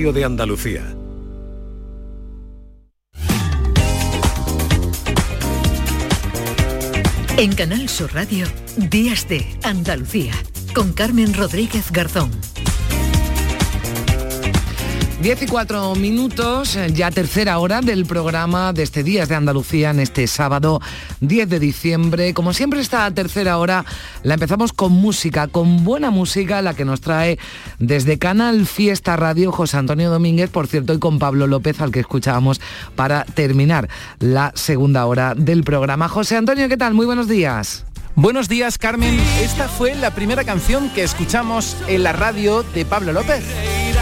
de Andalucía. En Canal Sur Radio, Días de Andalucía, con Carmen Rodríguez Garzón. 10 y 4 minutos, ya tercera hora del programa de este Días de Andalucía en este sábado 10 de diciembre. Como siempre esta tercera hora la empezamos con música, con buena música, la que nos trae desde Canal Fiesta Radio José Antonio Domínguez, por cierto, y con Pablo López, al que escuchábamos para terminar la segunda hora del programa. José Antonio, ¿qué tal? Muy buenos días. Buenos días, Carmen. Esta fue la primera canción que escuchamos en la radio de Pablo López.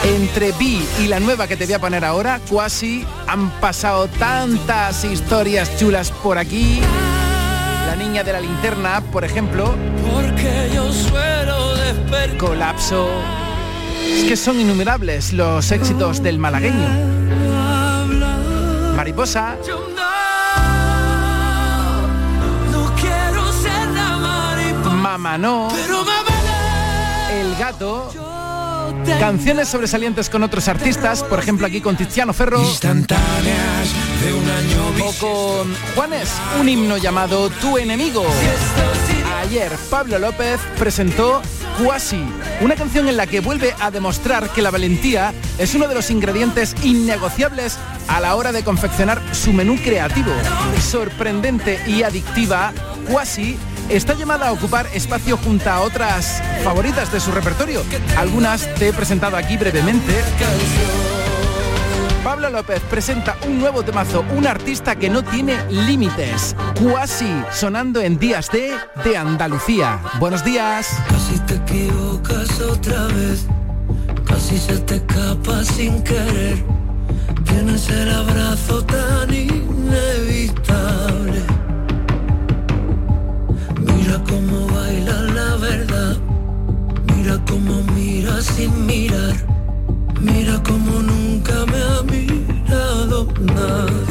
Entre Vi y la nueva que te voy a poner ahora, Cuasi, han pasado tantas historias chulas por aquí. La niña de la linterna, por ejemplo. Porque yo suelo despertar. Colapso. Es que son innumerables los éxitos del malagueño. Mariposa. Mamá no. El gato. Canciones sobresalientes con otros artistas, por ejemplo aquí con Tiziano Ferro. Instantáneas de un año O con Juanes, un himno llamado Tu enemigo. Ayer Pablo López presentó Cuasi, una canción en la que vuelve a demostrar que la valentía es uno de los ingredientes innegociables a la hora de confeccionar su menú creativo. Sorprendente y adictiva, Cuasi está llamada a ocupar espacio junto a otras favoritas de su repertorio. Algunas te he presentado aquí brevemente. Pablo López presenta un nuevo temazo, un artista que no tiene límites. Cuasi, sonando en Días de, de Andalucía. Buenos días. Casi te equivocas otra vez, casi se te escapa sin querer. Tienes el abrazo tan mira cómo mira sin mirar, mira cómo nunca me ha mirado nadie.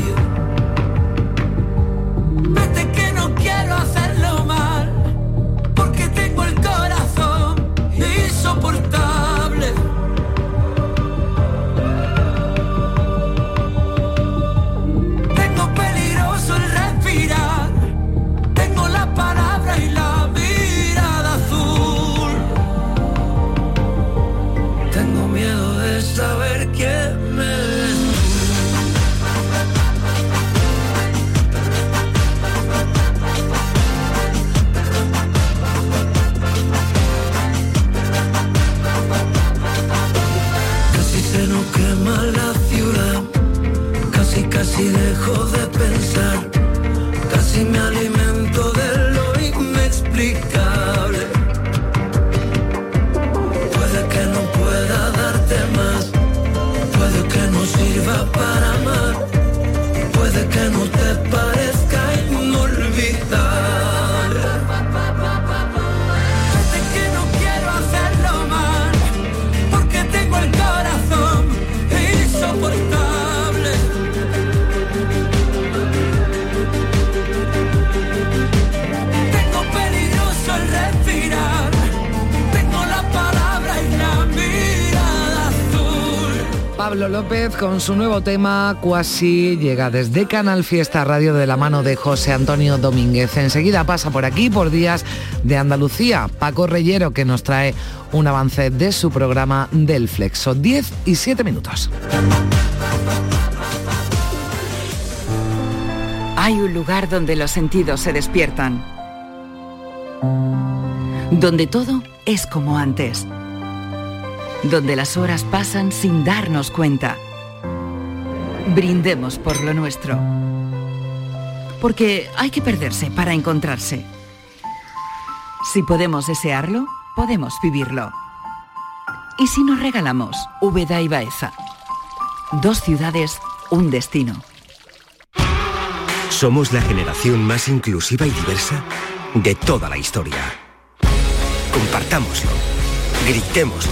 Casi casi dejo López con su nuevo tema Cuasi llega desde Canal Fiesta Radio de la mano de José Antonio Domínguez. Enseguida pasa por aquí por días de Andalucía Paco Reyero que nos trae un avance de su programa del Flexo. 10 y 7 minutos. Hay un lugar donde los sentidos se despiertan. Donde todo es como antes. Donde las horas pasan sin darnos cuenta. Brindemos por lo nuestro. Porque hay que perderse para encontrarse. Si podemos desearlo, podemos vivirlo. ¿Y si nos regalamos Úbeda y Baeza? Dos ciudades, un destino. Somos la generación más inclusiva y diversa de toda la historia. Compartámoslo, gritémoslo,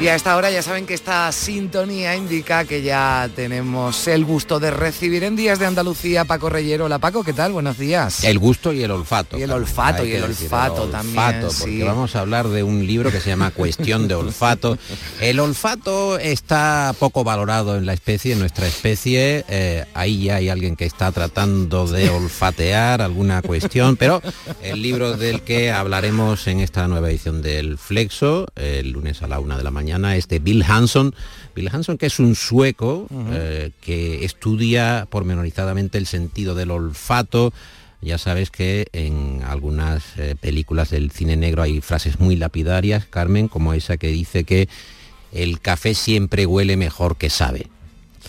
Y a esta hora ya saben que esta sintonía indica que ya tenemos el gusto de recibir en Días de Andalucía a Paco Reyero. Hola Paco, ¿qué tal? Buenos días. El gusto y el olfato. Y el olfato, Hay y el olfato el también, olfato, sí. Porque vamos a hablar de un libro que se llama Cuestión de olfato. El olfato está poco valorado en la especie, en nuestra especie. Eh, ahí ya hay alguien que está tratando de olfatear alguna cuestión, pero el libro del que hablaremos en esta nueva edición del Flexo, el lunes a la una de la mañana, es de Bill Hanson. Bill Hanson, que es un sueco eh, que estudia pormenorizadamente el sentido del olfato. Ya sabes que en algunas eh, películas del cine negro hay frases muy lapidarias, Carmen, como esa que dice que el café siempre huele mejor que sabe.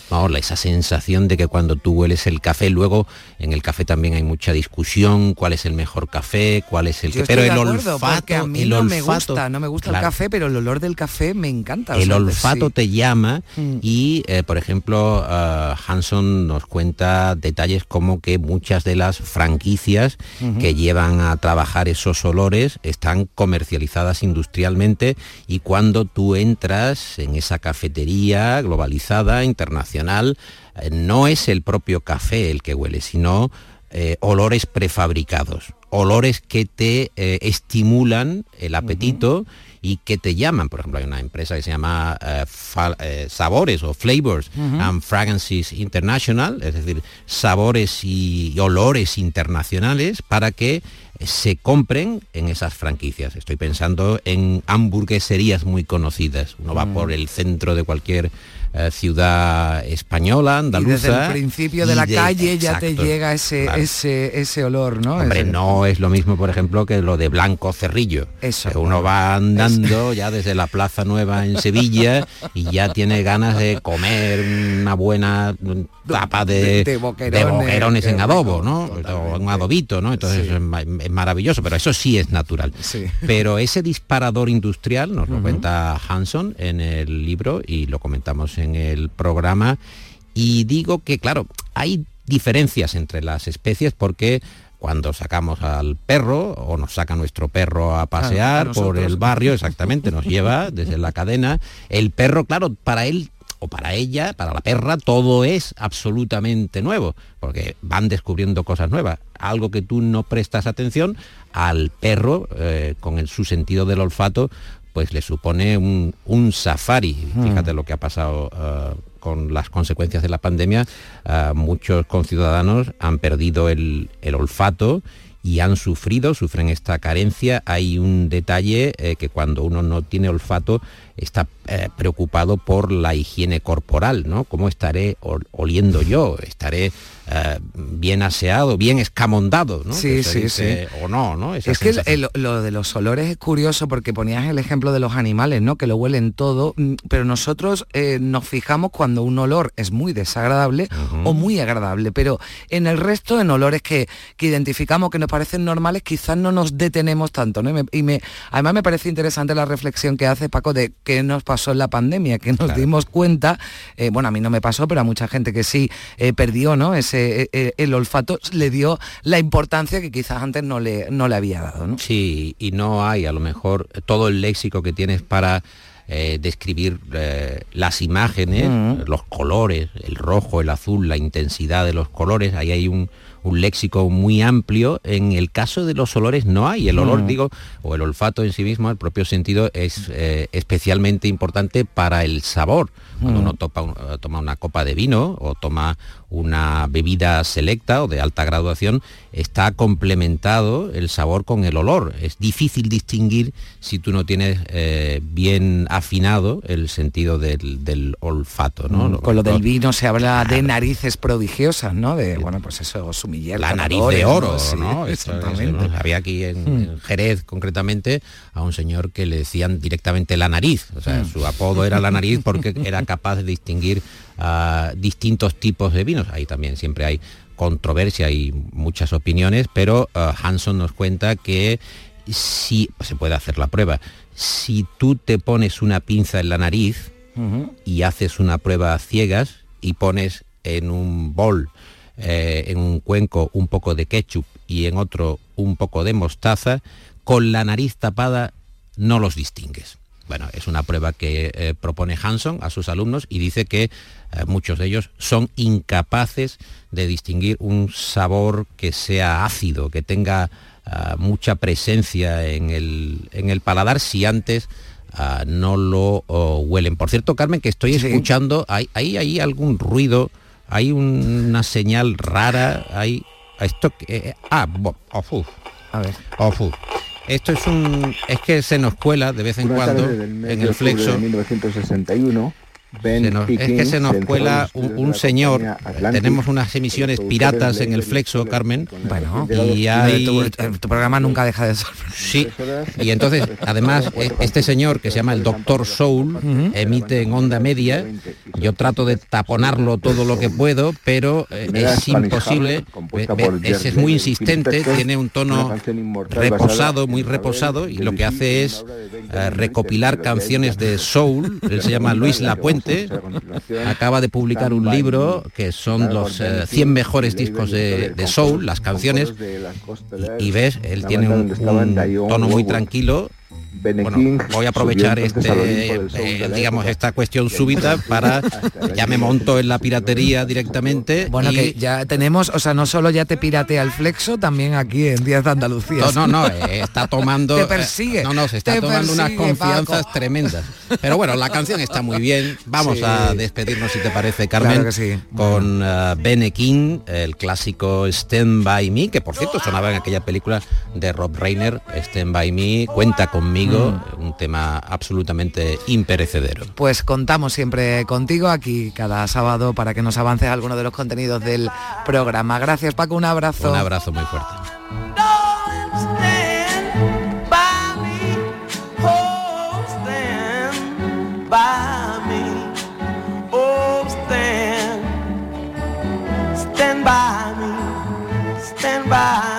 Vamos, esa sensación de que cuando tú hueles el café, luego en el café también hay mucha discusión, cuál es el mejor café, cuál es el Yo que... Pero el acuerdo, olfato, a mí el no me olfato- gusta, no me gusta Claro. el café, pero el olor del café me encanta. o El sea, olfato sí. te llama Mm. y, eh, por ejemplo, ah, Hanson nos cuenta detalles como que muchas de las franquicias que llevan a trabajar esos olores están comercializadas industrialmente y cuando tú entras en esa cafetería globalizada, internacional, eh, no es el propio café el que huele, sino eh, olores prefabricados, olores que te eh, estimulan el apetito y que te llaman. Por ejemplo, hay una empresa que se llama eh, Sabores o Flavors and Fragrances International, es decir, sabores y olores internacionales para que se compren en esas franquicias. Estoy pensando en hamburgueserías muy conocidas. Uno va Mm. por el centro de cualquier eh, ciudad española, Y andaluza. desde el principio de y la calle ya te llega ese, claro. ese, ese olor, ¿no? Hombre, Ese- no es lo mismo, por ejemplo, que lo de Blanco Cerrillo. Eso. Que uno va andando ya desde la Plaza Nueva en Sevilla y ya tiene ganas de comer una buena tapa de, de- boquerones, en adobo, ¿no? O un adobito, ¿no? Entonces Sí. es, ma- es maravilloso, pero eso sí es natural. Sí. Pero ese disparador industrial, nos lo cuenta Hanson en el libro y lo comentamos en el programa, y digo que, claro, hay diferencias entre las especies porque cuando sacamos al perro o nos saca nuestro perro a pasear por el barrio, exactamente, nos lleva desde la cadena, el perro, claro, para él o para ella, para la perra, todo es absolutamente nuevo, porque van descubriendo cosas nuevas. Algo que tú no prestas atención, al perro, eh, con el, su sentido del olfato, pues le supone un, un safari. Mm. Fíjate lo que ha pasado eh, con las consecuencias de la pandemia. eh, muchos conciudadanos han perdido el, el olfato y han sufrido, sufren esta carencia. Hay un detalle eh, que cuando uno no tiene olfato está eh, preocupado por la higiene corporal, ¿no? ¿Cómo estaré ol- oliendo yo? ¿Estaré eh, bien aseado, bien escamondado, ¿no? Sí, sí, dice, sí. O no, ¿no? Esa Es que el- sensación. el- lo de los olores es curioso porque ponías el ejemplo de los animales, ¿no? Que lo huelen todo, mm, pero nosotros eh, nos fijamos cuando un olor es muy desagradable o muy agradable, pero en el resto, en olores que, que identificamos que nos parecen normales, quizás no nos detenemos tanto, ¿no? Y, me, y me- además me parece interesante la reflexión que hace Paco de qué nos pasó en la pandemia, que nos dimos cuenta, eh, bueno, a mí no me pasó, pero a mucha gente que sí eh, perdió, ¿no? Ese, eh, el olfato le dio la importancia que quizás antes no le, no le había dado, ¿no? Sí, y no hay a lo mejor todo el léxico que tienes para eh, describir eh, las imágenes, Mm. los colores, el rojo, el azul, la intensidad de los colores. Ahí hay un, un léxico muy amplio. En el caso de los olores no hay. El olor, Mm. digo, o el olfato en sí mismo, el propio sentido, es eh, especialmente importante para el sabor. Cuando Mm. uno topa toma una copa de vino o toma una bebida selecta o de alta graduación, está complementado el sabor con el olor. Es difícil distinguir si tú no tienes eh, bien afinado el sentido del, del olfato. ¿no? Mm, Con lo del vino se habla de narices prodigiosas, ¿no? De, bueno, pues eso, sumiller. la nariz de oro, Sí, ¿no? Esto es, exactamente. ¿no? Había aquí en, Mm. en Jerez, concretamente, a un señor que le decían directamente la nariz. O sea, Mm. su apodo era la nariz porque era capaz de distinguir ah, distintos tipos de vinos. Ahí también siempre hay controversia y muchas opiniones, pero ah, Hanson nos cuenta que si se puede hacer la prueba, si tú te pones una pinza en la nariz, y haces una prueba a ciegas y pones en un bol, eh, en un cuenco, un poco de ketchup y en otro un poco de mostaza, con la nariz tapada no los distingues. Bueno, es una prueba que eh, propone Hanson a sus alumnos y dice que eh, muchos de ellos son incapaces de distinguir un sabor que sea ácido, que tenga ah, mucha presencia en el, en el paladar si antes ah, no lo huelen. Por cierto, Carmen, que estoy escuchando, hay, hay, hay algún ruido, hay una señal rara, hay... Esto, eh, ah, oh, fu. A ver. Oh. Esto es un... Es que se nos cuela de vez en Una cuando en el flexo. de 1961, Ben Se nos- es que se nos el cuela un, señor, tenemos unas emisiones piratas en el flexo, Carmen, Bueno, y hay... tu, tu programa nunca deja de ser. Sí, y entonces, además, este señor que se llama el Doctor Soul emite en onda media. Yo trato de taponarlo todo lo que puedo, pero eh, es imposible. Es, es muy insistente, tiene un tono reposado, muy reposado, y lo que hace es eh, recopilar canciones de soul. Él se llama Luis Lapuente. Acaba de publicar un libro que son los eh, 100 mejores discos de, de soul, las canciones. Y, y ves, él tiene un, un tono muy tranquilo. Bueno, voy a aprovechar este, eh, digamos, esta cuestión súbita para ya me monto en la piratería directamente. Bueno, y- que ya tenemos, o sea, no solo ya te piratea el flexo, también aquí en Díaz de Andalucía. No, no, no, eh, está tomando... Te eh, persigue. no, no, se está tomando unas confianzas Paco. tremendas. Pero bueno, la canción está muy bien. Vamos Sí. a despedirnos, si te parece, Carmen, Claro que sí. con uh, Bene King, el clásico Stand By Me, que por cierto sonaba en aquella película de Rob Reiner, Stand By Me, Cuenta conmigo, Mm. un tema absolutamente imperecedero. Pues contamos siempre contigo aquí cada sábado para que nos avances alguno de los contenidos del programa. Gracias Paco, un abrazo. Un abrazo muy fuerte. Stand by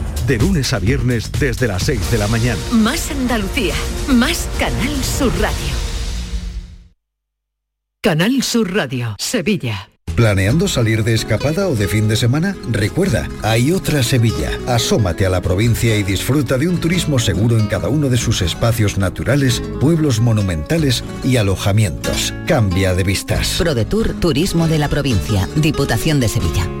De lunes a viernes desde las 6 de la mañana. Más Andalucía, más Canal Sur Radio. Canal Sur Radio, Sevilla. ¿Planeando salir de escapada o de fin de semana? Recuerda, hay otra Sevilla. Asómate a la provincia y disfruta de un turismo seguro en cada uno de sus espacios naturales, pueblos monumentales y alojamientos. Cambia de vistas. ProDetour Turismo de la Provincia, Diputación de Sevilla.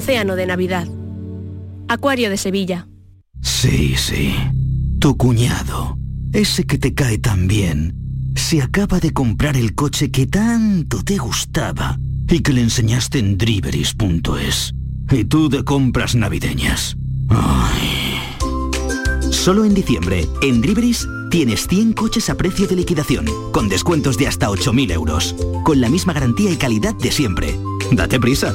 Océano de Navidad. Acuario de Sevilla. Sí, sí. Tu cuñado, ese que te cae tan bien, se acaba de comprar el coche que tanto te gustaba y que le enseñaste en driveris.es. Y tú de compras navideñas. Ay. Solo en diciembre, en Driveris, tienes 100 coches a precio de liquidación, con descuentos de hasta 8.000 euros, con la misma garantía y calidad de siempre. Date prisa,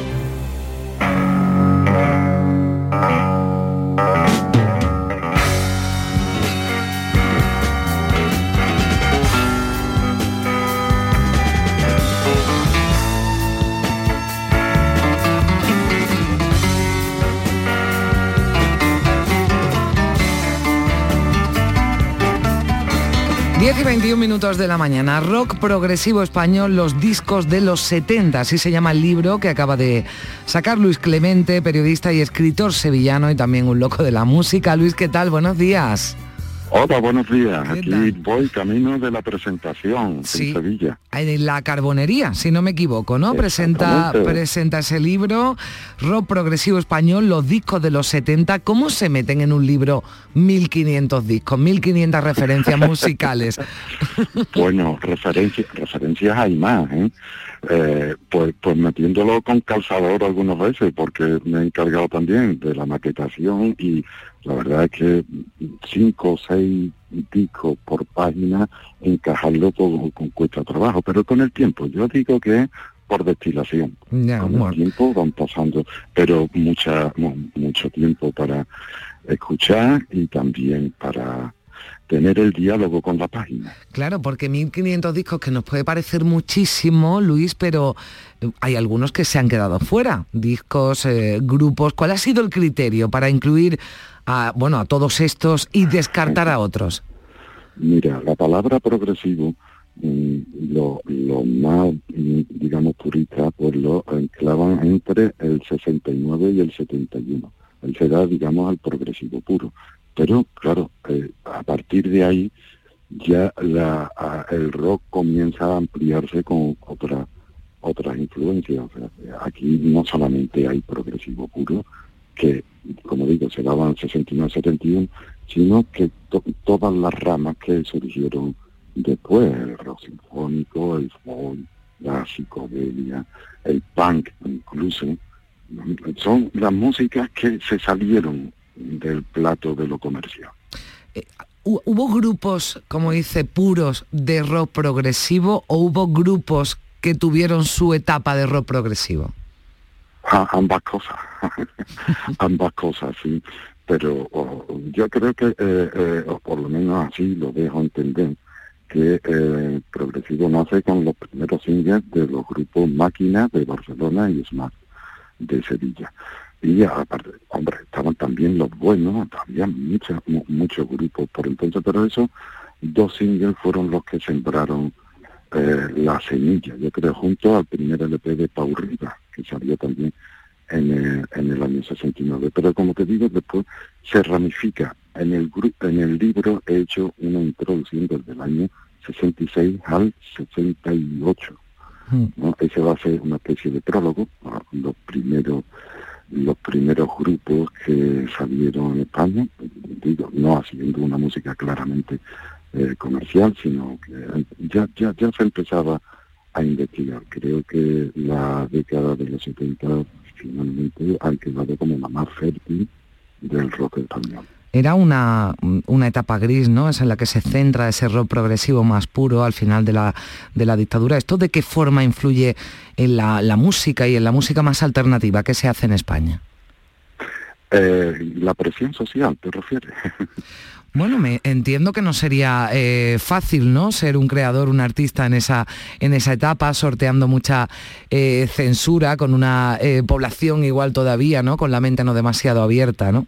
Diez y 21 minutos de la mañana, rock progresivo español, los discos de los 70, así se llama el libro que acaba de sacar Luis Clemente, periodista y escritor sevillano y también un loco de la música. Luis, ¿qué tal? Buenos días. Hola, buenos días. Aquí voy camino de la presentación Sí. en Sevilla. En la carbonería, si no me equivoco, ¿no? Presenta, presenta ese libro, rock progresivo español, los discos de los 70. ¿Cómo se meten en un libro 1500 discos, 1500 referencias musicales? Bueno, referencias, referencias hay más, ¿eh? Eh, pues, pues metiéndolo con calzador algunas veces, porque me he encargado también de la maquetación y la verdad es que cinco o seis discos por página, encajarlo todo con cuesta trabajo, pero con el tiempo, yo digo que por destilación. Con bueno. el tiempo van pasando, pero mucha, mu- mucho tiempo para escuchar y también para tener el diálogo con la página. Claro, porque 1500 discos que nos puede parecer muchísimo, Luis, pero eh, hay algunos que se han quedado fuera. Discos, eh, grupos. ¿Cuál ha sido el criterio para incluir a, bueno, a todos estos y descartar a otros? Mira, la palabra progresivo, mm, lo, lo más, mm, digamos, purista, pues lo enclavan entre el 69 y el 71. Él se da, digamos, al progresivo puro. Pero, claro, eh, a partir de ahí ya la, el rock comienza a ampliarse con otra, otras influencias. Aquí no solamente hay progresivo puro, que, como digo, se daban 69-71, sino que to- todas las ramas que surgieron después, el rock sinfónico, el folk, la psicodelia, el punk incluso, son las músicas que se salieron del plato de lo comercial. hu- ¿hubo grupos, como dice, puros de rock progresivo o hubo grupos que tuvieron su etapa de rock progresivo? A- ambas cosas, ambas cosas, sí. Pero o, yo creo que, eh, eh, o por lo menos así lo dejo entender, que eh, Progresivo nace con los primeros singles de los grupos Máquina de Barcelona y Smart de Sevilla. Y aparte, hombre, estaban también los buenos, había muchos muchos grupos por entonces, pero esos dos singles fueron los que sembraron eh, la semilla, yo creo, junto al primer LP de Pau Riva, que salió también en el, en el año 69. Pero como te digo, después se ramifica. En el, en el libro he hecho una introducción desde el año 66 al 68. ¿no? Ese va a ser una especie de prólogo, los primeros los primeros grupos que salieron en España, digo, no haciendo una música claramente eh, comercial, sino que ya, ya, ya se empezaba a investigar. Creo que la década de los 70 finalmente han quedado como la más fértil del rock español. Era una, una etapa gris, ¿no? Es en la que se centra ese rock progresivo más puro al final de la, de la dictadura. ¿Esto de qué forma influye en la, la música y en la música más alternativa que se hace en España? Eh, la presión social, ¿te refieres? Bueno, me entiendo que no sería eh, fácil, ¿no? Ser un creador, un artista en esa, en esa etapa, sorteando mucha eh, censura, con una eh, población igual todavía, ¿no? Con la mente no demasiado abierta, ¿no?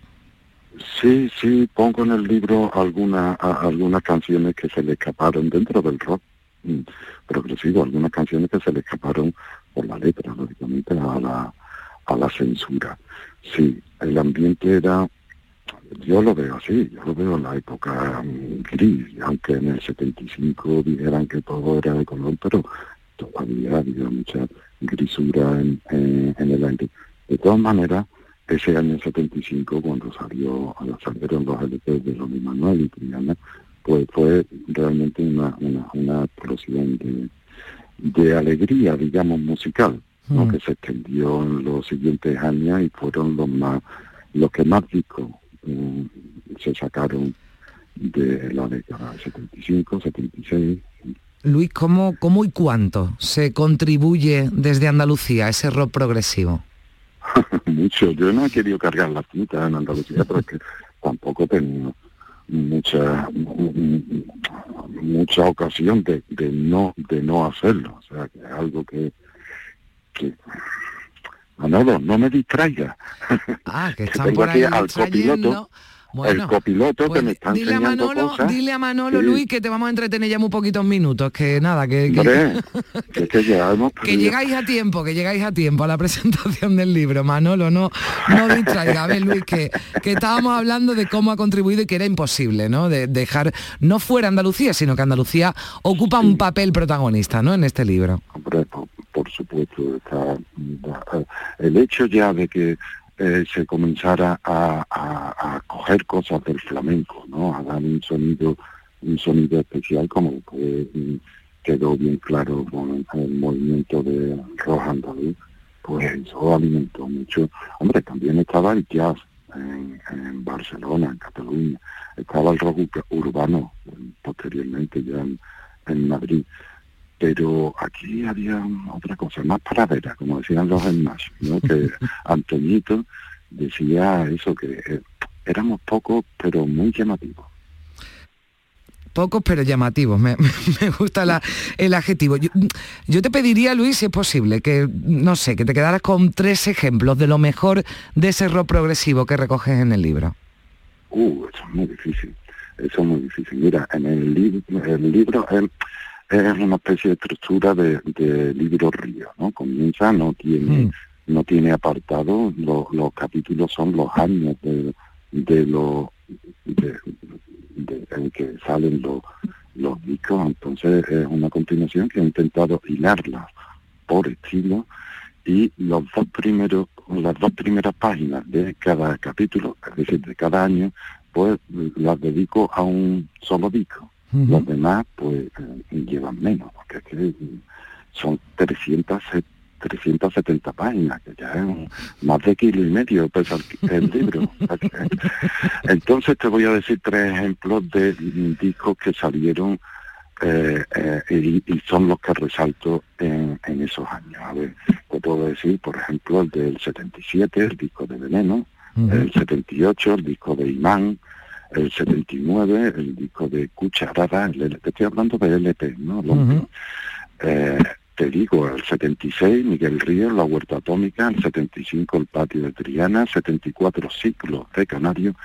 Sí, sí, pongo en el libro alguna, algunas canciones que se le escaparon dentro del rock mm, progresivo, algunas canciones que se le escaparon por la letra, lógicamente, a la, a la censura. Sí, el ambiente era, yo lo veo así, yo lo veo en la época mm, gris, aunque en el 75 dijeran que todo era de color, pero todavía había mucha grisura en, en- en el aire. De todas maneras, ese año 75, cuando salió, salieron los LP de Ronnie Manuel y Triana, pues fue realmente una, una, una explosión de, de alegría, digamos, musical, ¿no? Mm. que se extendió en los siguientes años y fueron los más los que más discos mm, se sacaron de la década 75, 76. Luis, ¿cómo, ¿cómo y cuánto se contribuye desde Andalucía a ese rock progresivo? mucho. Yo no he querido cargar la cinta en Andalucía porque tampoco he tenido mucha mucha ocasión de, de no de no hacerlo. O sea, que es algo que, que Manolo, no me distraiga. Ah, que Que están tengo por ahí al copiloto, Bueno, el copiloto pues que me está dile a Manolo, cosas. dile a Manolo, Sí. Luis, que te vamos a entretener ya muy poquitos minutos, que nada, que, que- Hombre, llegáis a tiempo, que llegáis a tiempo a la presentación del libro. Manolo, no, no distraiga, a ver, Luis, que, que estábamos hablando de cómo ha contribuido y que era imposible, ¿no? De dejar, no fuera Andalucía, sino que Andalucía ocupa un papel protagonista, ¿no? En este libro. Hombre, por, por supuesto, está, el hecho ya de que eh, se comenzara a, a- a coger cosas del flamenco, ¿no? A dar un sonido, un sonido especial como que mm, quedó bien claro con el movimiento de rock andaluz, pues eso alimentó mucho. Hombre, también estaba el jazz en, en Barcelona, en Cataluña, estaba el rock ur- urbano posteriormente ya en, en Madrid pero aquí había otra cosa, más paradera, como decían los demás, ¿no? que Antoñito decía eso, que eh, éramos pocos, pero muy llamativos. Pocos pero llamativos, me, me gusta la- el adjetivo. Yo, yo te pediría, Luis, si es posible, que, no sé, que te quedaras con tres ejemplos de lo mejor de ese rock progresivo que recoges en el libro. Uh, eso es muy difícil, eso es muy difícil. Mira, en el, lib- el libro es una especie de estructura de, de libro río, ¿no? Comienza, no tiene, no tiene apartado, lo- los capítulos son los años de, de lo de, de- en que salen los, los discos, entonces es una continuación que he intentado hilarla por estilo y los dos primeros, las dos primeras páginas de cada capítulo, es decir, de cada año, pues las dedico a un solo disco. Los demás, pues, eh, llevan menos, porque es que son 300, 370 páginas, que ya es más de kilo y medio pesa el, libro. Entonces te voy a decir tres ejemplos de discos que salieron eh, eh, y, son los que resalto en, esos años. A ver, te puedo decir, por ejemplo, el del 77, el disco de Veneno, el 78, el disco de Imán, el 79, el disco de Cucharada, el, te estoy hablando de LP, ¿no? Eh, te digo, el 76, Miguel Ríos, La Huerta Atómica, el 75, El Patio de Triana, 74, Ciclo de Canario,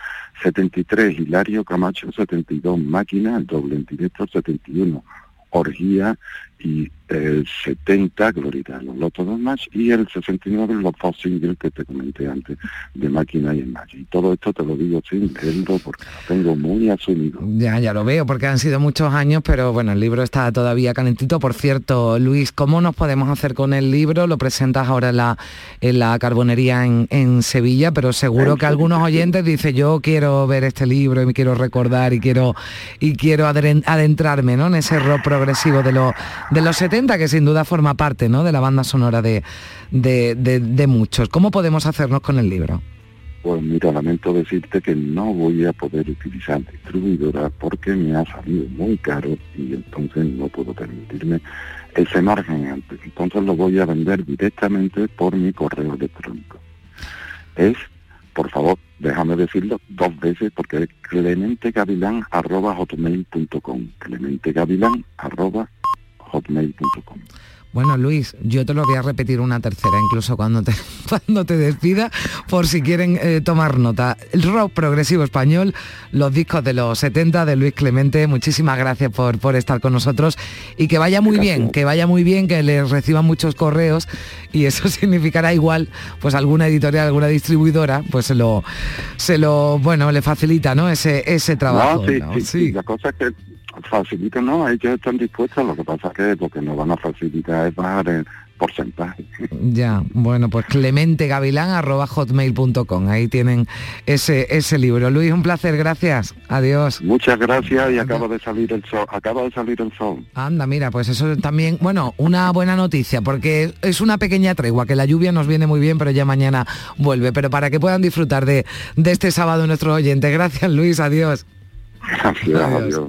73, Hilario Camacho, 72, Máquina, el doble en directo, 71, Orgía y el 70, Glorita, los dos más, y el 69, los dos singles que te comenté antes, de Máquina y Enmayo. Y todo esto te lo digo sin leerlo porque lo tengo muy asumido. Ya, ya lo veo, porque han sido muchos años, pero bueno, el libro está todavía calentito. Por cierto, Luis, ¿cómo nos podemos hacer con el libro? Lo presentas ahora en la, en la carbonería en, en Sevilla, pero seguro que algunos oyentes dicen, yo quiero ver este libro y me quiero recordar y quiero, y quiero adentrarme ¿no? en ese rock progresivo de, los de los 70 que sin duda forma parte ¿no? de la banda sonora de, de, muchos. ¿Cómo podemos hacernos con el libro? Pues mira, lamento decirte que no voy a poder utilizar distribuidora porque me ha salido muy caro y entonces no puedo permitirme ese margen. Entonces lo voy a vender directamente por mi correo electrónico. Es, por favor, déjame decirlo dos veces porque es clementegavilán.com. Clementegavilán hotmail.com. Bueno, Luis, yo te lo voy a repetir una tercera, incluso cuando te, cuando te despida, por si quieren eh, tomar nota. El rock progresivo español, los discos de los 70 de Luis Clemente, muchísimas gracias por, por estar con nosotros y que vaya muy bien, que vaya muy bien, que les reciban muchos correos y eso significará igual, pues alguna editorial, alguna distribuidora, pues se lo, se lo, bueno, le facilita, ¿no? Ese, ese trabajo. sí, la cosa es que facilita, no, ellos están dispuestos, lo que pasa es que lo que nos van a facilitar es bajar el porcentaje. Ya, bueno, pues clementegavilán.hotmail.com, ahí tienen ese, ese libro. Luis, un placer, gracias, adiós. Muchas gracias y acaba de salir el sol, acaba de salir el sol. Anda, mira, pues eso también, bueno, una buena noticia, porque es una pequeña tregua, que la lluvia nos viene muy bien, pero ya mañana vuelve, pero para que puedan disfrutar de, de este sábado nuestros oyentes. Gracias, Luis, adiós. Gracias, adiós.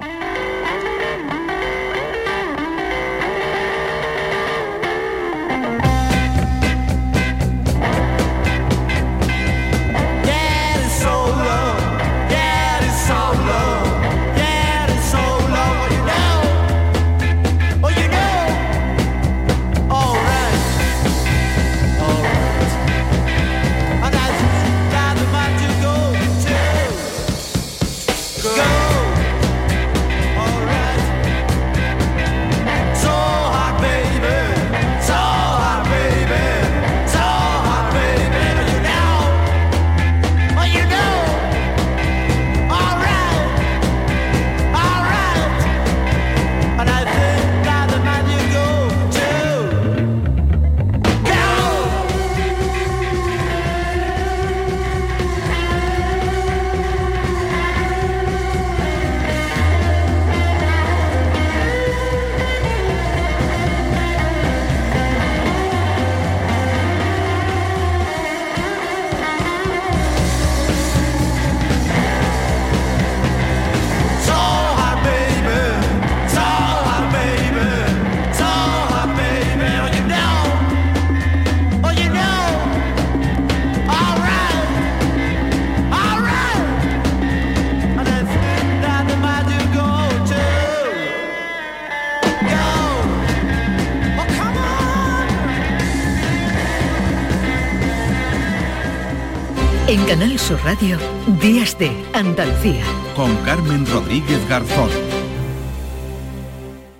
Radio, Días de Andalucía. Con Carmen Rodríguez Garzón.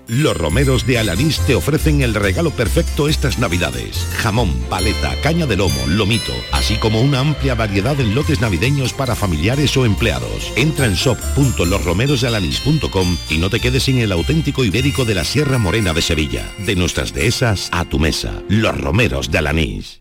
Los romeros de Alanís te ofrecen el regalo perfecto estas navidades. Jamón, paleta, caña de lomo, lomito, así como una amplia variedad de lotes navideños para familiares o empleados. Entra en shop.losromerosdealanís.com y no te quedes sin el auténtico ibérico de la Sierra Morena de Sevilla. De nuestras dehesas a tu mesa. Los romeros de Alanís.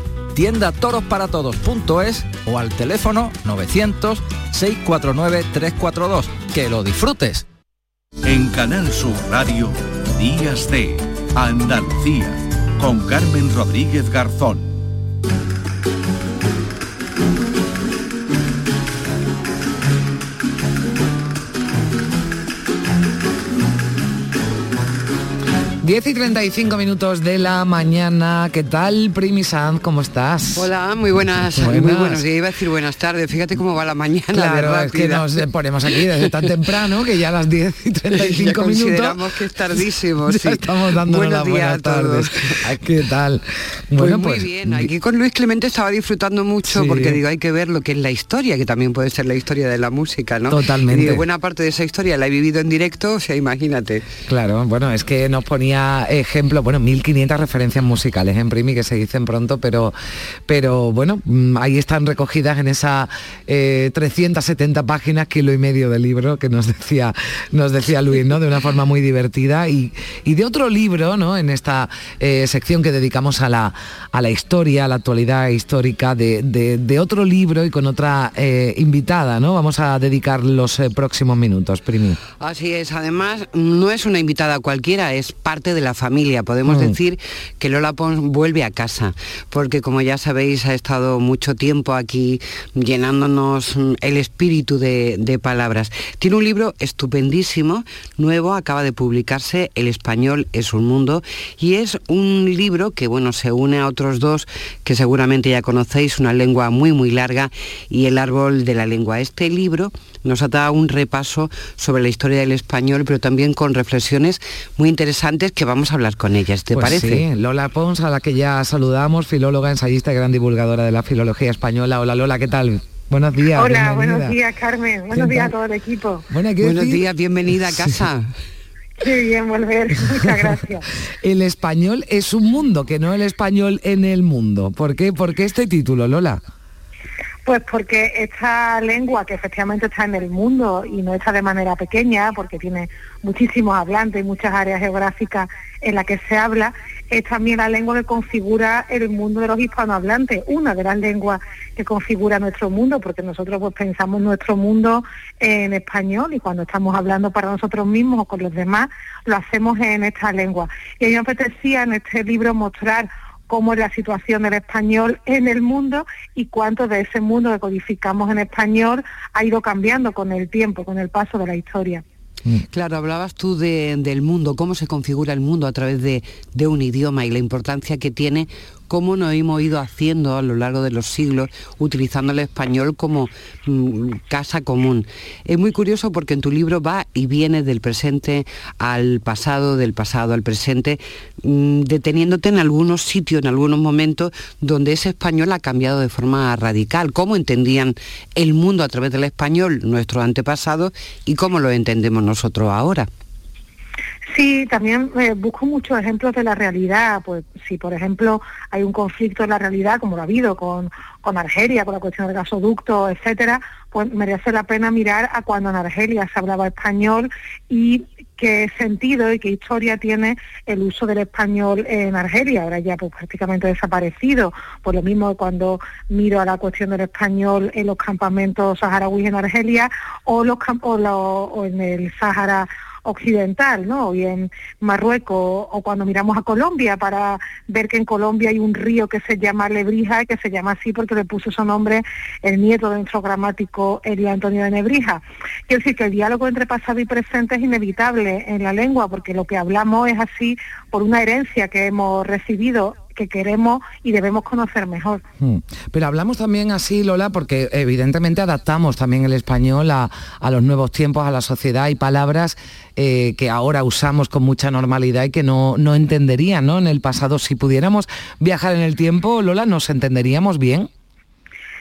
Tiendatorosparatodos.es o al teléfono 900-649-342. Que lo disfrutes. En Canal Sur Radio, Días de Andalucía con Carmen Rodríguez Garzón. 10 y 35 minutos de la mañana. ¿Qué tal, Primi Sanz? ¿Cómo estás? Hola, muy buenas, muy buenos días. Iba a decir buenas tardes. Fíjate cómo va la mañana. Claro, es que nos ponemos aquí desde tan temprano que ya a las 10 y 35 ya minutos. Consideramos que es tardísimo. sí. Estamos dando buenos días a todos. ¿Qué tal? Pues bueno, pues, muy bien. Aquí con Luis Clemente estaba disfrutando mucho porque digo, hay que ver lo que es la historia, que también puede ser la historia de la música, ¿no? Totalmente. Y buena parte de esa historia la he vivido en directo, o sea, imagínate. Claro, bueno, es que nos ponía ejemplo, bueno, 1500 referencias musicales en Primi que se dicen pronto, pero, pero bueno, mm, ahí están recogidas en esas 370 eh, páginas, kilo y medio de libro que nos decía, nos decía Luis, ¿no? De una forma muy divertida y, de otro libro, ¿no? En esta eh, sección que dedicamos a la, a la historia, a la actualidad histórica, de, otro libro y con otra eh, invitada, ¿no? Vamos a dedicar los próximos minutos, Primi. Así es, además no es una invitada cualquiera, es parte de la familia. Podemos mm. decir que Lola Pons vuelve a casa, porque como ya sabéis ha estado mucho tiempo aquí llenándonos mm, el espíritu de, palabras. Tiene un libro estupendísimo, nuevo, acaba de publicarse, El español es un mundo, y es un libro que, bueno, se une a otros dos que seguramente ya conocéis, una lengua muy, muy larga y el árbol de la lengua. Este libro nos ha dado un repaso sobre la historia del español, pero también con reflexiones muy interesantes que vamos a hablar con ellas, ¿te pues parece? Sí, Lola Pons, a la que ya saludamos, filóloga, ensayista y gran divulgadora de la filología española. Hola Lola, ¿qué tal? Buenos días. Hola, buenos días Carmen, buenos días a todo el equipo. buenos días, bienvenida a casa. Qué bien volver, muchas gracias. el español es un mundo, que no el español en el mundo. ¿Por qué, ¿Por qué este título, Lola? Pues porque esta lengua que efectivamente está en el mundo y no está de manera pequeña, porque tiene muchísimos hablantes y muchas áreas geográficas en las que se habla, es también la lengua que configura el mundo de los hispanohablantes, una de las lenguas que configura nuestro mundo, porque nosotros pues pensamos nuestro mundo en español y cuando estamos hablando para nosotros mismos o con los demás, lo hacemos en esta lengua. Y a mí me apetecía en este libro mostrar cómo es la situación del español en el mundo y cuánto de ese mundo que codificamos en español ha ido cambiando con el tiempo, con el paso de la historia. Mm. Claro, hablabas tú del mundo, cómo se configura el mundo a través de, de, un idioma y la importancia que tiene cómo nos hemos ido haciendo a lo largo de los siglos utilizando el español como mm, casa común. Es muy curioso porque en tu libro va y viene del presente al pasado, del pasado al presente, mm, deteniéndote en algunos sitios, en algunos momentos donde ese español ha cambiado de forma radical. ¿Cómo entendían el mundo a través del español nuestros antepasados y cómo lo entendemos nosotros ahora? Sí, también eh, busco muchos ejemplos de la realidad. Pues si, por ejemplo, hay un conflicto en la realidad, como lo ha habido con, con Argelia, con la cuestión del gasoducto, etcétera, pues merece la pena mirar a cuando en Argelia se hablaba español y qué sentido y qué historia tiene el uso del español en Argelia, ahora ya pues prácticamente desaparecido, por lo mismo cuando miro a la cuestión del español en los campamentos saharauis en Argelia o, los, o, o en el Sahara occidental, ¿no? Y en Marruecos o cuando miramos a Colombia para ver que en Colombia hay un río que se llama Lebrija, que se llama así porque le puso su nombre el nieto de nuestro gramático Elio Antonio de Nebrija. Quiero decir que el diálogo entre pasado y presente es inevitable en la lengua porque lo que hablamos es así por una herencia que hemos recibido que queremos y debemos conocer mejor. Hmm. Pero hablamos también así, Lola, porque evidentemente adaptamos también el español a, los nuevos tiempos, a la sociedad y palabras eh, que ahora usamos con mucha normalidad y que no, no entenderían ¿no? en el pasado. Si pudiéramos viajar en el tiempo, Lola, ¿nos entenderíamos bien?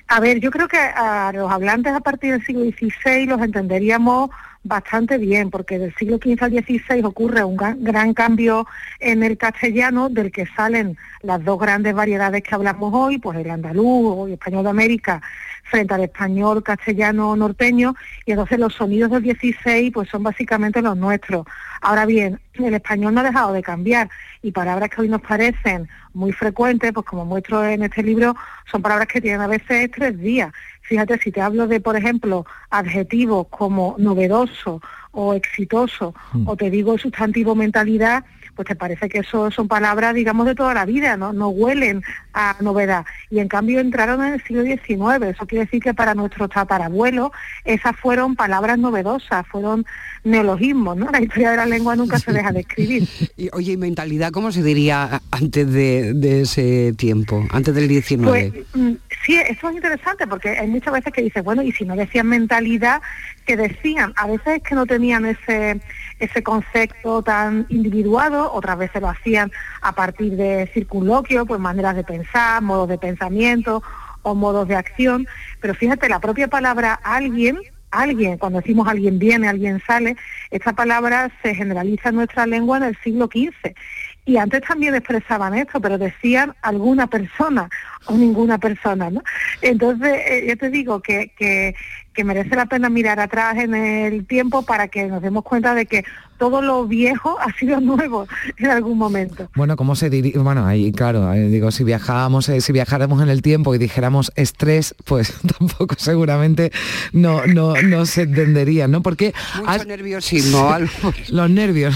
A ver, yo creo que a los hablantes a partir del siglo XVI los entenderíamos bastante bien, porque del siglo XV al XVI ocurre un gran, cambio en el castellano, del que salen las dos grandes variedades que hablamos hoy, pues el andaluz y español de América frente al español castellano norteño, y entonces los sonidos del 16 pues son básicamente los nuestros. Ahora bien, el español no ha dejado de cambiar y palabras que hoy nos parecen muy frecuentes, pues como muestro en este libro, son palabras que tienen a veces tres días. Fíjate, si te hablo de, por ejemplo, adjetivos como novedoso o exitoso, mm. o te digo el sustantivo mentalidad, pues te parece que eso son palabras, digamos, de toda la vida, ¿no? No huelen a novedad. Y en cambio entraron en el siglo XIX. Eso quiere decir que para nuestros tatarabuelos esas fueron palabras novedosas, fueron neologismos, ¿no? La historia de la lengua nunca se deja de escribir. Y, oye, ¿y mentalidad cómo se diría antes de, ese tiempo, antes del XIX? Pues, mm, sí, eso es interesante porque hay muchas veces que dices, bueno, y si no decían mentalidad, que decían? A veces es que no tenían ese ese concepto tan individuado, otras veces lo hacían a partir de circunloquios, pues maneras de pensar, modos de pensamiento o modos de acción, pero fíjate, la propia palabra alguien, alguien, cuando decimos alguien viene, alguien sale, esta palabra se generaliza en nuestra lengua en el siglo XV. Y antes también expresaban esto, pero decían alguna persona o ninguna persona, ¿no? Entonces, eh, yo te digo que, que que merece la pena mirar atrás en el tiempo para que nos demos cuenta de que todo lo viejo ha sido nuevo en algún momento. Bueno, ¿cómo se diría? Bueno, ahí claro, digo, si viajábamos, eh, si viajáramos en el tiempo y dijéramos estrés, pues tampoco seguramente no, no, no se entendería, ¿no? Porque Mucho nerviosismo, Los nervios.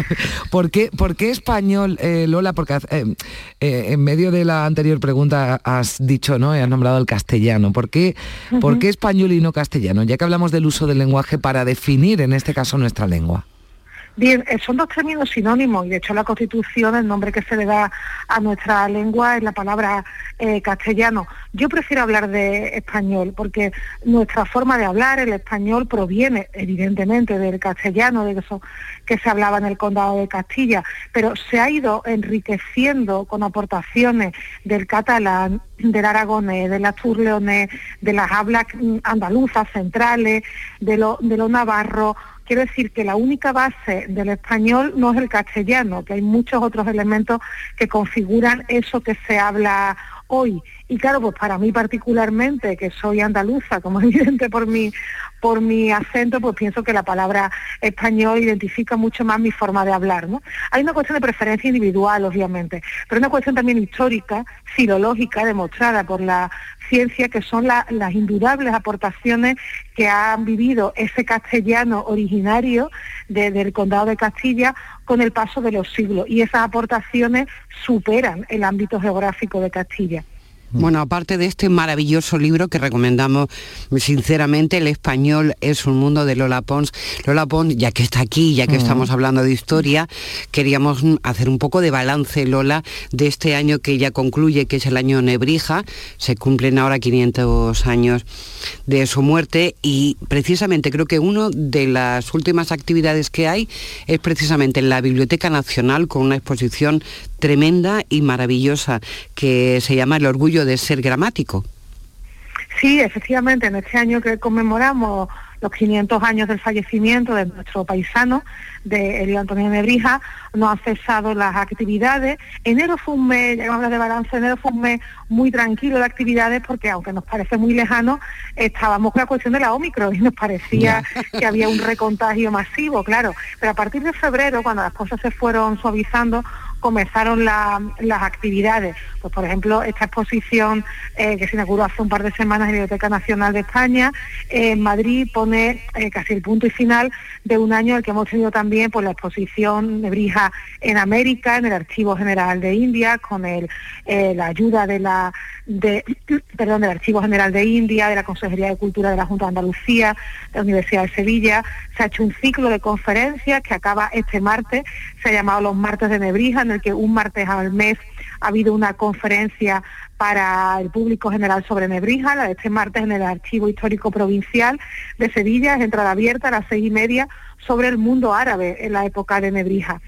¿Por qué, por qué español, eh, Lola? Porque eh, en medio de la anterior pregunta has dicho, ¿no? Has nombrado el castellano. ¿Por qué, ¿por qué español y no castellano? Ya que hablamos del uso del lenguaje para definir, en este caso, nuestra lengua. Bien, eh, son dos términos sinónimos y de hecho la Constitución el nombre que se le da a nuestra lengua es la palabra eh, castellano. Yo prefiero hablar de español porque nuestra forma de hablar, el español, proviene evidentemente del castellano, de eso que se hablaba en el condado de Castilla, pero se ha ido enriqueciendo con aportaciones del catalán, del aragonés, del asturleonés, de las hablas andaluzas centrales, de lo, de lo navarro, Quiero decir que la única base del español no es el castellano, que hay muchos otros elementos que configuran eso que se habla hoy. Y claro, pues para mí particularmente, que soy andaluza, como es evidente por mi, por mi acento, pues pienso que la palabra español identifica mucho más mi forma de hablar. ¿no? Hay una cuestión de preferencia individual, obviamente, pero una cuestión también histórica, filológica, demostrada por la ciencia, que son las indudables aportaciones que han vivido ese castellano originario del condado de Castilla con el paso de los siglos. Y esas aportaciones superan el ámbito geográfico de Castilla. Bueno, aparte de este maravilloso libro que recomendamos sinceramente, El español es un mundo de Lola Pons. Lola Pons, ya que está aquí, ya que mm. estamos hablando de historia, queríamos hacer un poco de balance, Lola, de este año que ya concluye, que es el año Nebrija. Se cumplen ahora 500 años de su muerte y precisamente creo que una de las últimas actividades que hay es precisamente en la Biblioteca Nacional con una exposición tremenda y maravillosa que se llama El orgullo de ser gramático. Sí, efectivamente, en este año que conmemoramos los 500 años del fallecimiento de nuestro paisano, de Elio Antonio Nebrija, no han cesado las actividades. Enero fue un mes, ya hablar de balance, enero fue un mes muy tranquilo de actividades porque aunque nos parece muy lejano, estábamos con la cuestión de la Omicron y nos parecía que había un recontagio masivo, claro. Pero a partir de febrero, cuando las cosas se fueron suavizando, comenzaron las actividades. Pues por ejemplo, esta exposición eh, que se inauguró hace un par de semanas en la Biblioteca Nacional de España, en Madrid pone eh, casi el punto y final de un año el que hemos tenido también pues, la exposición Nebrija en América, en el Archivo General de India, con el, eh, la ayuda de la de, perdón, del Archivo General de India, de la Consejería de Cultura de la Junta de Andalucía, de la Universidad de Sevilla. Se ha hecho un ciclo de conferencias que acaba este martes, se ha llamado los martes de Nebrija, en el que un martes al mes ha habido una conferencia para el público general sobre Nebrija, la de este martes en el Archivo Histórico Provincial de Sevilla, es entrada abierta a las seis y media sobre el mundo árabe en la época de Nebrija.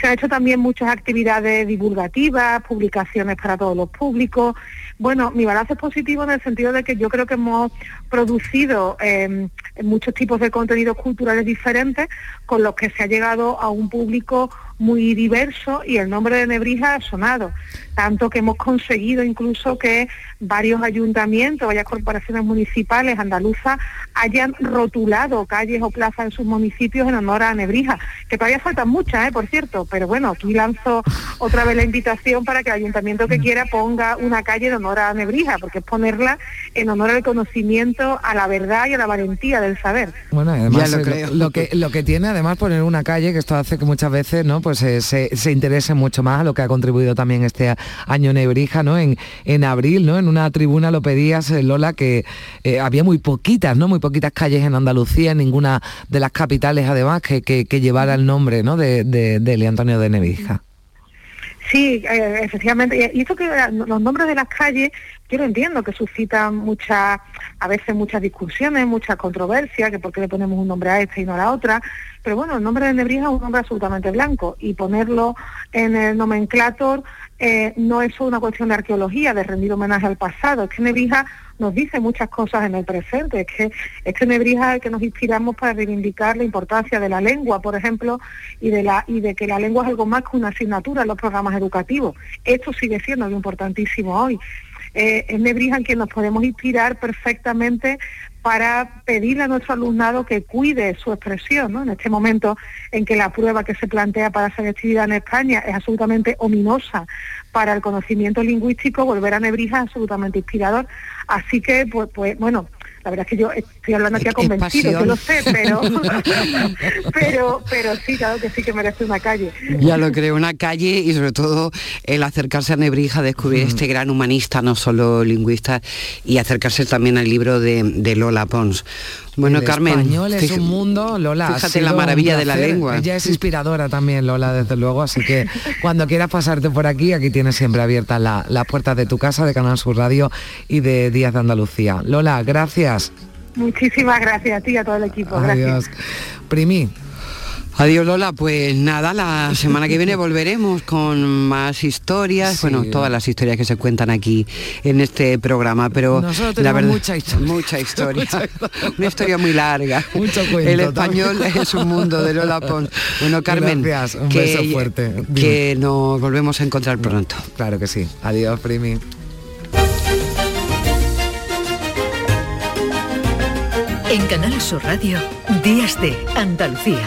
Se han hecho también muchas actividades divulgativas, publicaciones para todos los públicos. Bueno, mi balance es positivo en el sentido de que yo creo que hemos producido em, muchos tipos de contenidos culturales diferentes con los que se ha llegado a un público muy diverso y el nombre de Nebrija ha sonado, tanto que hemos conseguido incluso que varios ayuntamientos, varias corporaciones municipales andaluzas hayan rotulado calles o plazas en sus municipios en honor a Nebrija, que todavía faltan muchas, ¿eh? por cierto, pero bueno, aquí lanzo otra vez la invitación para que el ayuntamiento que quiera ponga una calle en honor a Nebrija, porque es ponerla en honor al conocimiento, a la verdad y a la valentía del saber. Bueno, además lo, que lo que tiene además poner una calle, que esto hace que muchas veces, ¿no? pues eh, se, se, interese mucho más a lo que ha contribuido también este año Nebrija, ¿no? En, en abril, ¿no? En una tribuna lo pedías, eh, Lola, que eh, había muy poquitas, ¿no? Muy poquitas calles en Andalucía, en ninguna de las capitales además que, que, llevara el nombre, ¿no? De, de, de Antonio de Nebrija. Sí, efectivamente. Y esto que los nombres de las calles, yo lo entiendo, que suscitan muchas, a veces muchas discusiones, muchas controversias, que por qué le ponemos un nombre a este y no a la otra, pero bueno, el nombre de Nebrija es un nombre absolutamente blanco y ponerlo en el nomenclator eh, no es una cuestión de arqueología, de rendir homenaje al pasado, es que Nebrija nos dice muchas cosas en el presente, es que, es que Nebrija es el que nos inspiramos para reivindicar la importancia de la lengua, por ejemplo, y de, la, y de que la lengua es algo más que una asignatura en los programas educativos. Esto sigue siendo importantísimo hoy. Eh, es Nebrija en quien nos podemos inspirar perfectamente para pedirle a nuestro alumnado que cuide su expresión, ¿no? En este momento en que la prueba que se plantea para selectividad en España es absolutamente ominosa para el conocimiento lingüístico, volver a Nebrija es absolutamente inspirador. Así que, pues, pues bueno, la verdad es que yo estoy hablando aquí a convencido, yo lo sé, pero, pero, pero sí, claro que sí que merece una calle. Ya lo creo, una calle y sobre todo el acercarse a Nebrija, descubrir este gran humanista, no solo lingüista, y acercarse también al libro de, de Lola Pons. Bueno, Carmen. Español es un mundo, Lola. Fíjate la maravilla de la lengua. Ella es inspiradora también, Lola, desde luego. Así que cuando quieras pasarte por aquí, aquí tienes siempre abiertas las puertas de tu casa, de Canal Sur Radio y de Díaz de Andalucía. Lola, gracias. Muchísimas gracias a ti y a todo el equipo. Adiós. Gracias. Primi, Adiós Lola, pues nada, la semana que viene volveremos con más historias, bueno, todas las historias que se cuentan aquí en este programa, pero la verdad, mucha historia. Mucha historia. Una historia muy larga. El español es un mundo de Lola Pons. Bueno, Carmen, un que, beso fuerte. que nos volvemos a encontrar pronto. Claro que sí. Adiós, Primi. En Canal Sur Radio, Días de Andalucía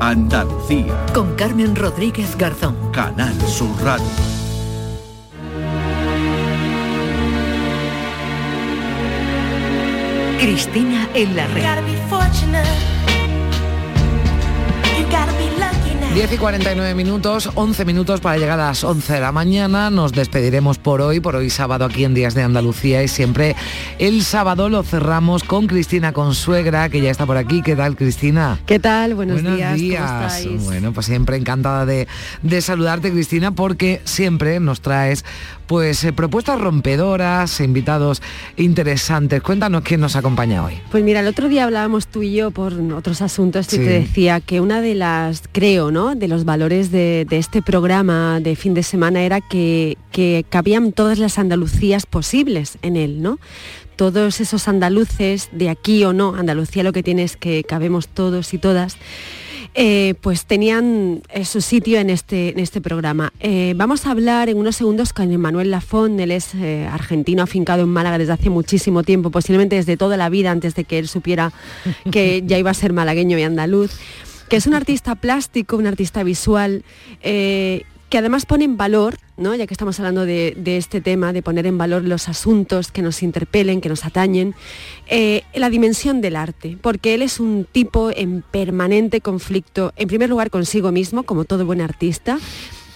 Andalucía. Con Carmen Rodríguez Garzón. Canal Sur Radio. Cristina en la red. 10 y 49 minutos, 11 minutos para llegar a las 11 de la mañana. Nos despediremos por hoy, por hoy sábado aquí en Días de Andalucía y siempre el sábado lo cerramos con Cristina Consuegra, que ya está por aquí. ¿Qué tal, Cristina? ¿Qué tal? Buenos, días. ¿cómo estáis? Bueno, pues siempre encantada de, de saludarte, Cristina, porque siempre nos traes pues eh, propuestas rompedoras, invitados interesantes. Cuéntanos quién nos acompaña hoy. Pues mira, el otro día hablábamos tú y yo por otros asuntos y Sí. te decía que una de las, creo, ¿no? De los valores de, de este programa de fin de semana era que, que cabían todas las Andalucías posibles en él, ¿no? Todos esos andaluces, de aquí o no, Andalucía lo que tiene es que cabemos todos y todas. Eh, pues tenían eh, su sitio en este, en este programa. Eh, vamos a hablar en unos segundos con Manuel Lafón, él es eh, argentino afincado en Málaga desde hace muchísimo tiempo, posiblemente desde toda la vida antes de que él supiera que ya iba a ser malagueño y andaluz, que es un artista plástico, un artista visual, eh, que además pone en valor, ¿no? ya que estamos hablando de, este tema, de poner en valor los asuntos que nos interpelen, que nos atañen, eh, la dimensión del arte, porque él es un tipo en permanente conflicto, en primer lugar consigo mismo, como todo buen artista,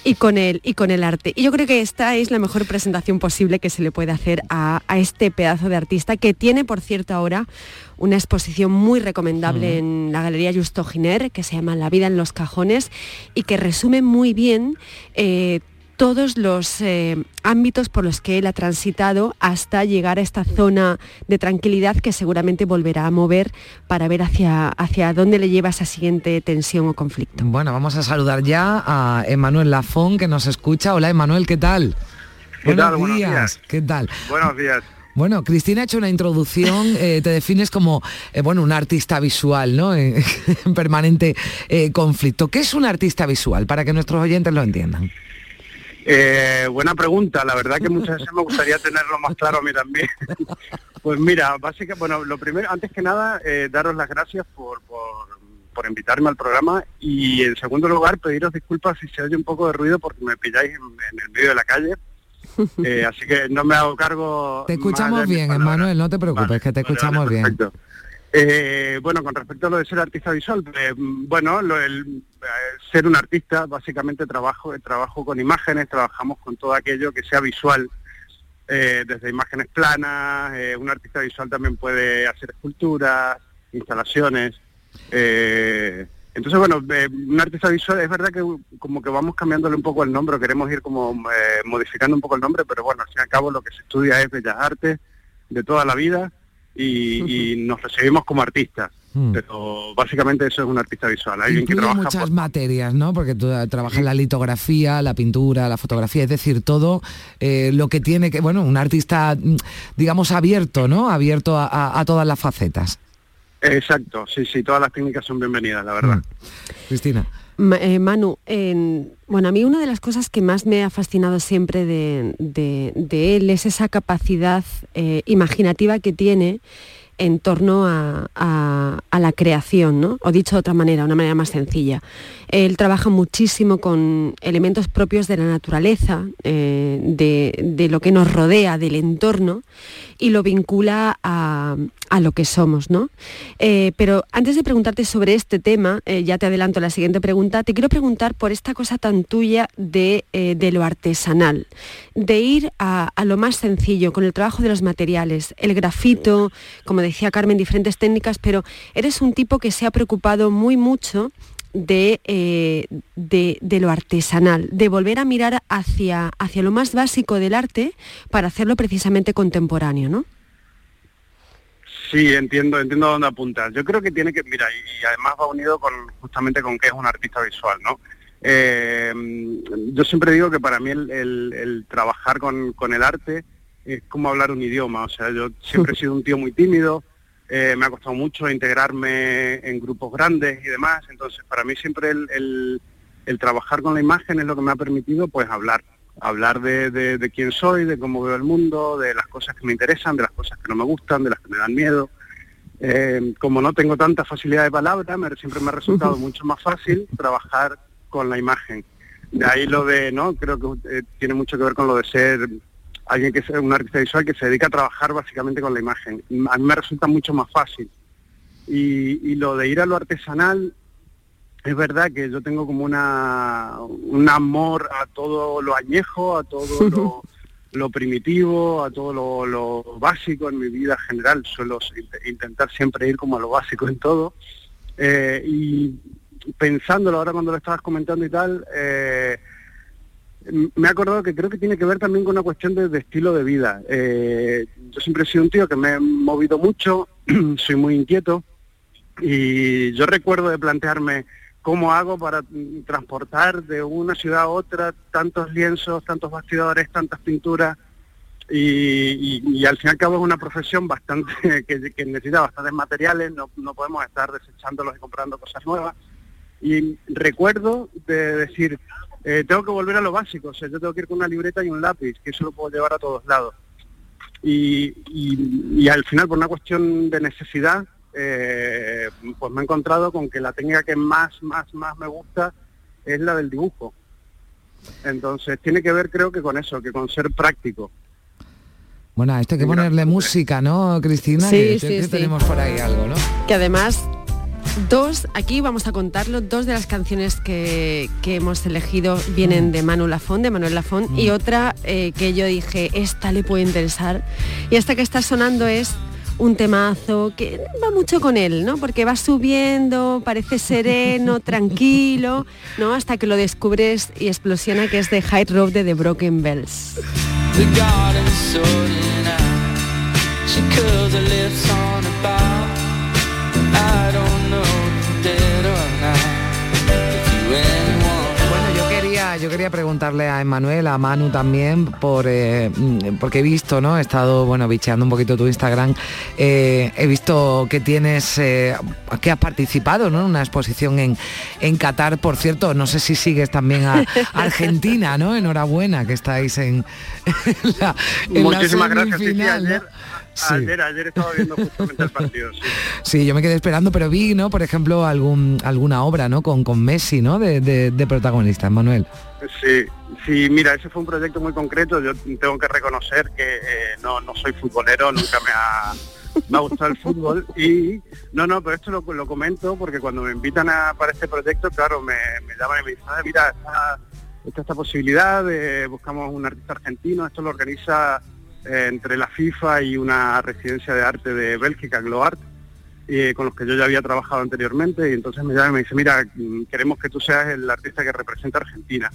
y con el, y con el arte. Y yo creo que esta es la mejor presentación posible que se le puede hacer a, a este pedazo de artista, que tiene, por cierto, ahora una exposición muy recomendable en la Galería Justo Giner, que se llama La vida en los cajones, y que resume muy bien eh, todos los eh, ámbitos por los que él ha transitado hasta llegar a esta zona de tranquilidad que seguramente volverá a mover para ver hacia, hacia dónde le lleva esa siguiente tensión o conflicto. Bueno, vamos a saludar ya a Emanuel Lafón que nos escucha. Hola Emanuel, ¿qué tal? ¿Qué tal? Buenos días. ¿Qué tal? Buenos días. Bueno, Cristina ha hecho una introducción, eh, te defines como eh, bueno, un artista visual, ¿no? En, en permanente eh, conflicto. ¿Qué es un artista visual? Para que nuestros oyentes lo entiendan. Eh, buena pregunta. La verdad que muchas veces me gustaría tenerlo más claro a mí también. Pues mira, básicamente, bueno, lo primero, antes que nada, eh, daros las gracias por, por, por invitarme al programa y en segundo lugar, pediros disculpas si se oye un poco de ruido porque me pilláis en, en el medio de la calle. Eh, así que no me hago cargo. Te escuchamos bien. Emanuel, no te preocupes, que te Vale, escuchamos vale, bien. Eh, bueno, con respecto a lo de ser artista visual, eh, bueno, lo- el, eh, ser un artista, básicamente trabajo, trabajo con imágenes, trabajamos con todo aquello que sea visual, desde imágenes planas, un artista visual también puede hacer esculturas, instalaciones. entonces, bueno, un artista visual, es verdad que como que vamos cambiándole un poco el nombre, queremos ir como modificando un poco el nombre, pero bueno, al fin y al cabo lo que se estudia es Bellas Artes de toda la vida y, y nos recibimos como artistas. Hmm. Pero básicamente eso es un artista visual, alguien que Incluye trabaja muchas por- materias, ¿no? Porque tú eh, trabajas la litografía, la pintura, la fotografía, es decir, todo eh, lo que tiene que, bueno, un artista, mm, digamos, abierto, ¿no? Abierto a, a- a todas las facetas. Exacto, sí, sí, todas las técnicas son bienvenidas, la verdad. Cristina. Eh, Manu, en- bueno, a mí una de las cosas que más me ha fascinado siempre de él es esa capacidad eh, imaginativa que tiene en torno a, la creación, ¿no? o dicho de otra manera, una manera más sencilla. Él trabaja muchísimo con elementos propios de la naturaleza, eh, de, lo que nos rodea, del entorno, y lo vincula a, lo que somos. ¿no? Eh, pero antes de preguntarte sobre este tema, eh, ya te adelanto la siguiente pregunta, te quiero preguntar por esta cosa tan tuya de, lo artesanal, de ir a, a, lo más sencillo, con el trabajo de los materiales, el grafito, como decía Carmen, diferentes técnicas, pero eres un tipo que se ha preocupado muy mucho eh, de, de, lo artesanal, de volver a mirar hacia, hacia lo más básico del arte para hacerlo precisamente contemporáneo, ¿no? Sí, entiendo, entiendo dónde apuntas. Yo creo que tiene que, mira, y además va unido con justamente con que es un artista visual, ¿no? Eh, yo siempre digo que para mí el, trabajar con, con, el arte es como hablar un idioma. O sea, yo siempre he sido un tío muy tímido, eh, me ha costado mucho integrarme en grupos grandes y demás, entonces para mí siempre el, trabajar con la imagen es lo que me ha permitido pues hablar, hablar de, quién soy, de cómo veo el mundo, de las cosas que me interesan, de las cosas que no me gustan, de las que me dan miedo. Eh, como no tengo tanta facilidad de palabra, me, siempre me ha resultado mucho más fácil trabajar con la imagen. De ahí lo de, ¿no? Creo que eh, tiene mucho que ver con lo de ser alguien que es un artista visual que se dedica a trabajar básicamente con la imagen. A mí me resulta mucho más fácil. Y, lo de ir a lo artesanal, es verdad que yo tengo como una un amor a todo lo añejo, a todo lo, primitivo, a todo lo, básico en mi vida general. Suelo intentar siempre ir como a lo básico en todo. Eh, y pensándolo ahora cuando lo estabas comentando y tal, eh, me he acordado que creo que tiene que ver también con una cuestión de, estilo de vida. Eh, yo siempre he sido un tío que me he movido mucho, soy muy inquieto y yo recuerdo de plantearme cómo hago para transportar de una ciudad a otra tantos lienzos, tantos bastidores, tantas pinturas y, al fin y al cabo es una profesión bastante que, necesita bastantes materiales, no, no podemos estar desechándolos y comprando cosas nuevas. Y recuerdo de decir, eh, tengo que volver a lo básico, o sea, yo tengo que ir con una libreta y un lápiz, que eso lo puedo llevar a todos lados. Y, al final, por una cuestión de necesidad, eh, pues me he encontrado con que la técnica que más, más, más me gusta es la del dibujo. Entonces, tiene que ver creo que con eso, que con ser práctico. Bueno, esto hay que ponerle música, ¿no, Cristina? Sí, sí, sí. tenemos por ahí algo, ¿no? Que además Dos, aquí vamos a contarlo, dos de las canciones que, hemos elegido vienen de Manuel Lafón, de Manuel Lafón, y mm. otra eh, que yo dije, esta le puede interesar. Y esta que está sonando es un temazo que va mucho con él, ¿no? Porque va subiendo, parece sereno, tranquilo, ¿no? Hasta que lo descubres y explosiona que es de High Road de The Broken Bells. Yo quería preguntarle a Emanuel, a Manu también, por, eh, mm, porque he visto, ¿no? He estado, bueno, bicheando un poquito tu Instagram. Eh, he visto que tienes, eh, que has participado, ¿no? En una exposición en, en Qatar, por cierto, no sé si sigues también a Argentina, ¿no? Enhorabuena que estáis en, la, Muchísimas gracias, Ayer, ayer estaba viendo justamente el partido, sí. Sí, yo me quedé esperando, pero vi, ¿no? Por ejemplo, algún, alguna obra, ¿no? Con, con Messi, ¿no? De, de, protagonista, Manuel. Sí, sí, mira, ese fue un proyecto muy concreto. Yo tengo que reconocer que eh, no, no soy futbolero, nunca me ha, me ha gustado el fútbol y no, no, pero esto lo, lo comento porque cuando me invitan a, para este proyecto, claro, me, me llaman y me dicen, ah, mira, está, está esta posibilidad, de, buscamos un artista argentino, esto lo organiza entre la FIFA y una residencia de arte de Bélgica, GloArt, eh, con los que yo ya había trabajado anteriormente, y entonces me llama y me dice, mira, queremos que tú seas el artista que representa a Argentina.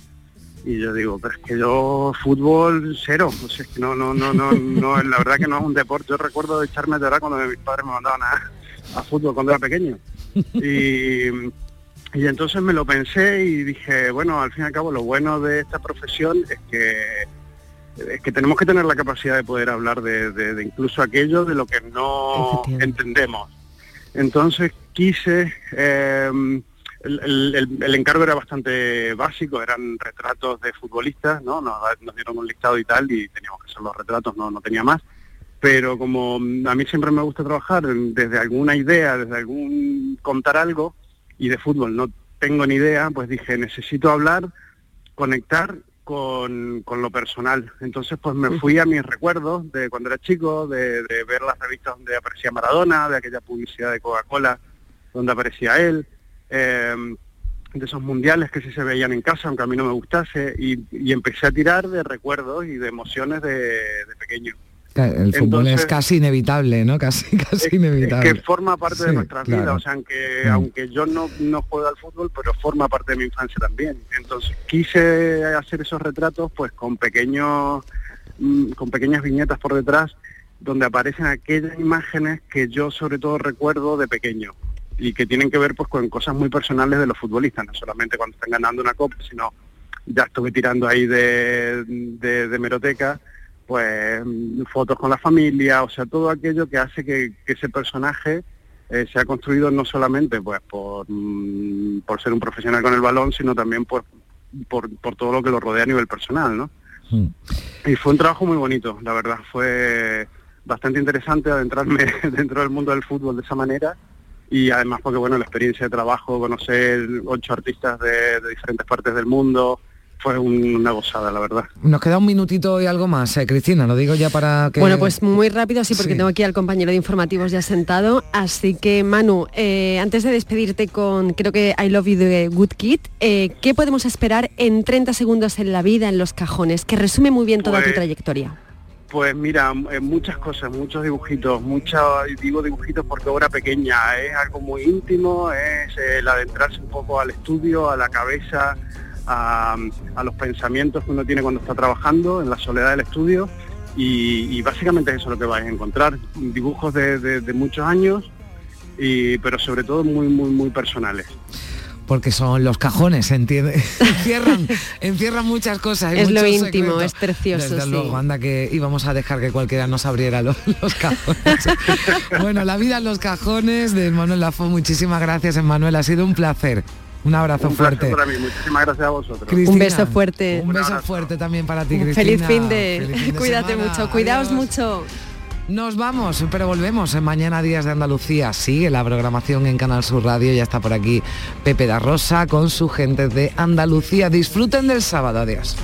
Y yo digo, pero es que yo fútbol cero, o sea, es que no, no, no, no, no, la verdad que no es un deporte. Yo recuerdo echarme a llorar cuando mis padres me mandaban a, fútbol cuando era pequeño. Y, y entonces me lo pensé y dije, bueno, al fin y al cabo lo bueno de esta profesión es que es que tenemos que tener la capacidad de poder hablar de, incluso aquello de lo que no entendemos. Entonces quise, eh, el, encargo era bastante básico, eran retratos de futbolistas, ¿no? Nos, dieron un listado y tal y teníamos que hacer los retratos, no, no tenía más. pero como a mí siempre me gusta trabajar desde alguna idea, desde algún contar algo, y de fútbol no tengo ni idea, pues dije, necesito hablar, conectar con, lo personal. Entonces, pues me fui a mis recuerdos de cuando era chico, de, ver las revistas donde aparecía Maradona, de aquella publicidad de Coca-Cola donde aparecía él, em, de esos mundiales que sí se veían en casa, aunque a mí no me gustase, y, empecé a tirar de recuerdos y de emociones de pequeño. El fútbol es casi inevitable, ¿no? Casi, casi inevitable. que forma parte de nuestras vidas, o sea, aunque, mm. aunque yo no, no juego al fútbol, pero forma parte de mi infancia también. Entonces quise hacer esos retratos pues con pequeños, mm, con pequeñas viñetas por detrás, donde aparecen aquellas imágenes que yo sobre todo recuerdo de pequeño y que tienen que ver pues con cosas muy personales de los futbolistas, no solamente cuando están ganando una copa, sino ya estuve tirando ahí de, de, de meroteca pues fotos con la familia, o sea, todo aquello que hace que, ese personaje eh, se ha construido no solamente pues por, mm, por ser un profesional con el balón, sino también por, por, todo lo que lo rodea a nivel personal, ¿no? Hmm. Y fue un trabajo muy bonito, la verdad, fue bastante interesante adentrarme dentro del mundo del fútbol de esa manera y además porque, bueno, la experiencia de trabajo, conocer ocho artistas de diferentes partes del mundo, fue una gozada, la verdad. Nos queda un minutito y algo más, eh, Cristina, lo digo ya para que... Bueno, pues muy rápido, sí, porque tengo aquí al compañero de informativos ya sentado. Así que, Manu, eh, antes de despedirte con, creo que I Love You de Good Kid, eh, ¿qué podemos esperar en 30 segundos en la vida, en los cajones? Que resume muy bien toda tu pues, trayectoria. Pues mira, muchas cosas, muchos dibujitos, mucha, digo dibujitos porque obra pequeña, es algo muy íntimo, es el adentrarse un poco al estudio, a la cabeza, a, los pensamientos que uno tiene cuando está trabajando en la soledad del estudio y, básicamente eso es lo que vais a encontrar, dibujos de, muchos años, y, pero sobre todo muy, muy, muy personales porque son los cajones, entiende, encierran, encierran muchas cosas. es lo íntimo, es precioso. Desde luego, anda que íbamos a dejar que cualquiera nos abriera los, cajones. bueno, la vida en los cajones de Manuel Lafo, muchísimas gracias, Manuel, ha sido un placer. Un abrazo fuerte. Para mí. Muchísimas gracias a vosotros. un beso fuerte. Un, beso fuerte también para ti, Cristina. Feliz fin de. Cuídate mucho, cuidaos mucho. Nos vamos, pero volvemos en Mañana Días de Andalucía. Sigue la programación en Canal Sur Radio. Ya está por aquí Pepe da Rosa con su gente de Andalucía. Disfruten del sábado. Adiós.